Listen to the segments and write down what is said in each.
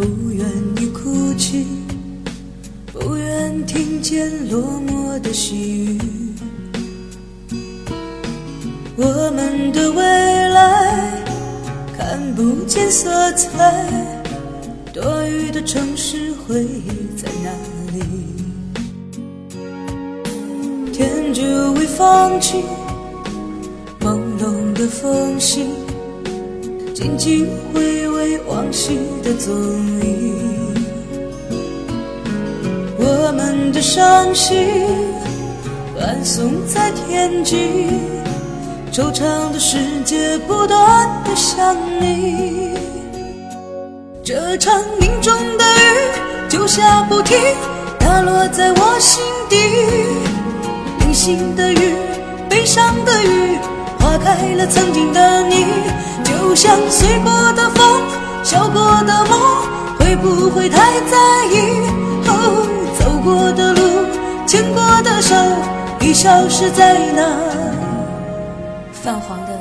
不愿你哭泣，不愿听见落寞的细语。我们的未来看不见色彩，多余的城市会在哪里？天就未放弃，朦胧的缝隙，静静回味往昔的踪影。我们的伤心断送在天际，惆怅的世界不断的想你。这场命中的雨就下不停，打落在我心底。零星的雨，悲伤的雨，划开了曾经的你。就像随过的风，笑过的梦，会不会太在意？哦，走过的路，牵过的手，已消失在那泛黄的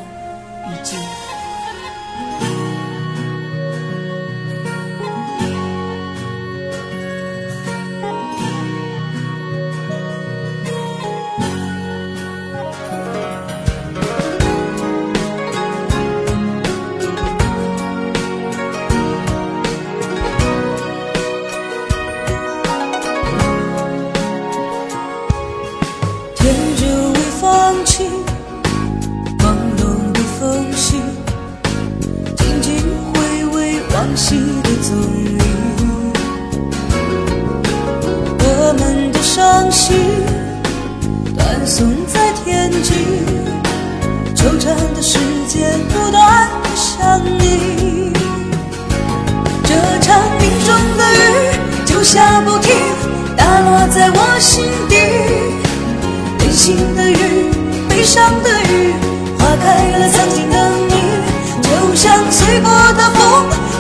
熟悉的踪影。我们的伤心断送在天际，惆怅的世界不断的想你。这场命中的雨就下不停，打落在我心底。零星的雨，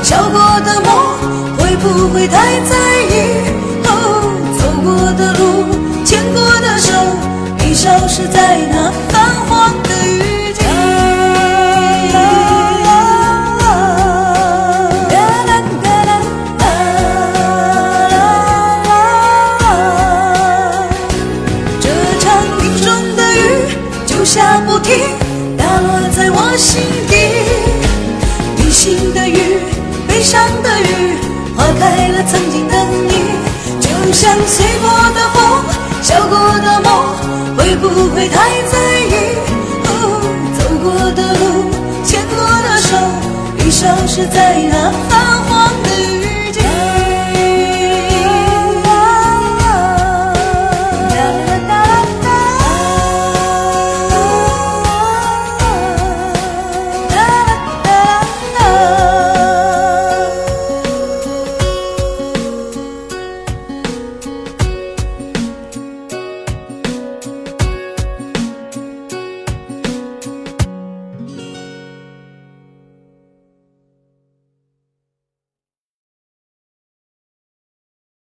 笑过的梦，会不会太在意？哦，走过的路，牵过的手，已消失在那泛黄的雨季。这场命中的雨就下不停，会不会太在意？哦，走过的路，牵过的手，已消失在那方